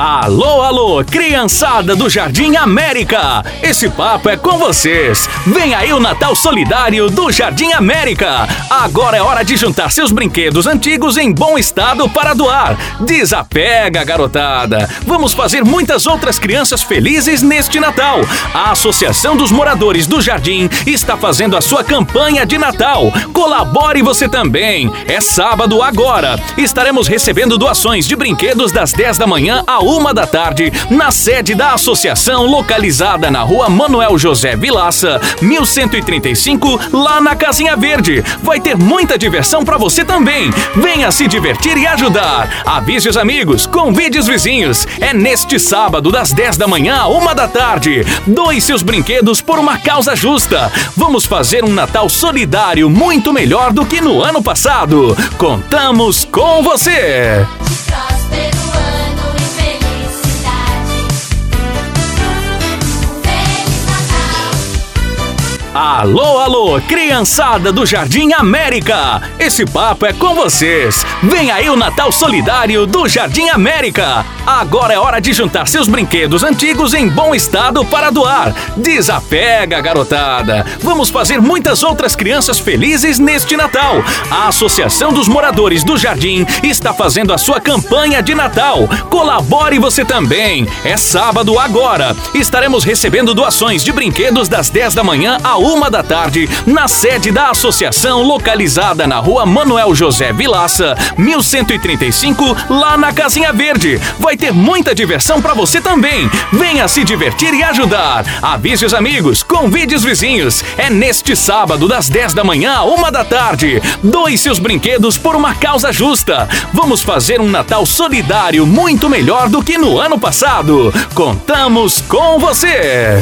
Alô, alô, criançada do Jardim América! Esse papo é com vocês. Vem aí o Natal Solidário do Jardim América. Agora é hora de juntar seus brinquedos antigos em bom estado para doar. Desapega, garotada. Vamos fazer muitas outras crianças felizes neste Natal. A Associação dos Moradores do Jardim está fazendo a sua campanha de Natal. Colabore você também. É sábado agora. Estaremos recebendo doações de brinquedos das 10 da manhã a 1 da tarde, na sede da associação localizada na rua Manuel José Vilaça, 1135, lá na Casinha Verde. Vai ter muita diversão para você também. Venha se divertir e ajudar. Avise os amigos, convide os vizinhos. É neste sábado, das 10 da manhã a 1 da tarde. Doe seus brinquedos por uma causa justa. Vamos fazer um Natal solidário muito melhor do que no ano passado. Contamos com você! Alô, alô, criançada do Jardim América! Esse papo é com vocês. Vem aí o Natal Solidário do Jardim América. Agora é hora de juntar seus brinquedos antigos em bom estado para doar. Desapega, garotada. Vamos fazer muitas outras crianças felizes neste Natal. A Associação dos Moradores do Jardim está fazendo a sua campanha de Natal. Colabore você também. É sábado agora. Estaremos recebendo doações de brinquedos das 10 da manhã a 1 da tarde na sede da associação localizada na rua Manuel José Vilaça, 1135, lá na Casinha Verde. Vai ter muita diversão para você também. Venha se divertir e ajudar. Avise os amigos, convide os vizinhos. É neste sábado, das 10 da manhã 1 da tarde. Doe seus brinquedos por uma causa justa. Vamos fazer um Natal solidário muito melhor do que no ano passado. Contamos com você!